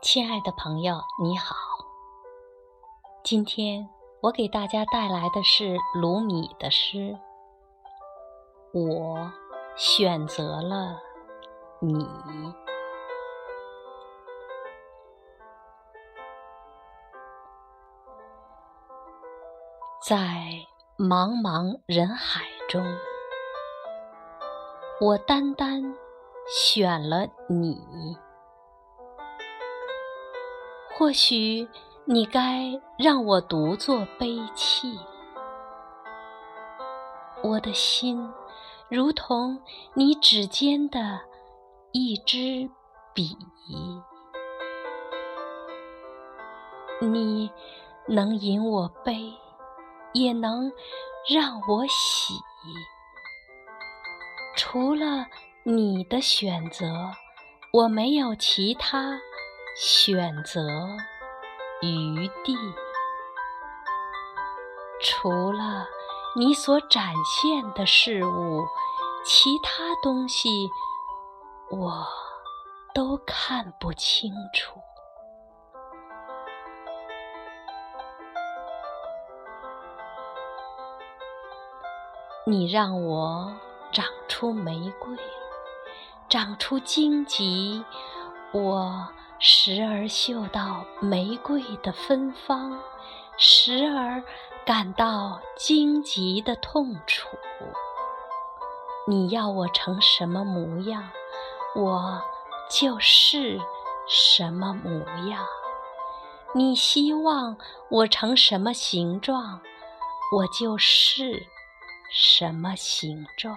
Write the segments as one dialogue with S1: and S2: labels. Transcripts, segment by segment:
S1: 亲爱的朋友，你好。今天我给大家带来的是卢米的诗。我选择了你，在茫茫人海中，我单单选了你。或许你该让我独坐悲泣，我的心如同你指尖的一支笔，你能引我悲，也能让我喜。除了你的选择，我没有其他。选择余地，除了你所展现的事物，其他东西我都看不清楚。你让我长出玫瑰，长出荆棘，我。时而嗅到玫瑰的芬芳，时而感到荆棘的痛楚。你要我成什么模样，我就是什么模样；你希望我成什么形状，我就是什么形状。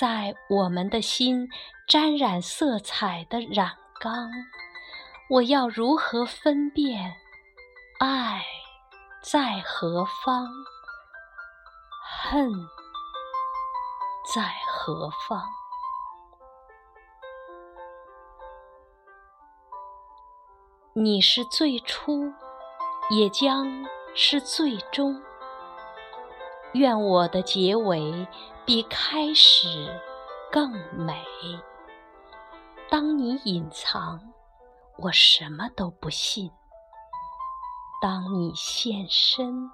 S1: 在我们的心沾染色彩的染缸，我要如何分辨爱在何方，恨在何方？你是最初，也将是最终。愿我的结尾比开始更美。当你隐藏，我什么都不信；当你现身，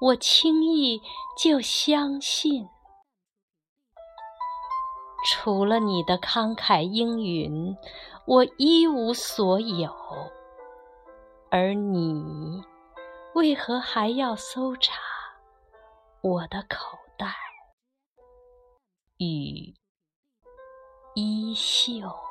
S1: 我轻易就相信。除了你的慷慨应允，我一无所有。而你，为何还要搜查？我的口与衣袖。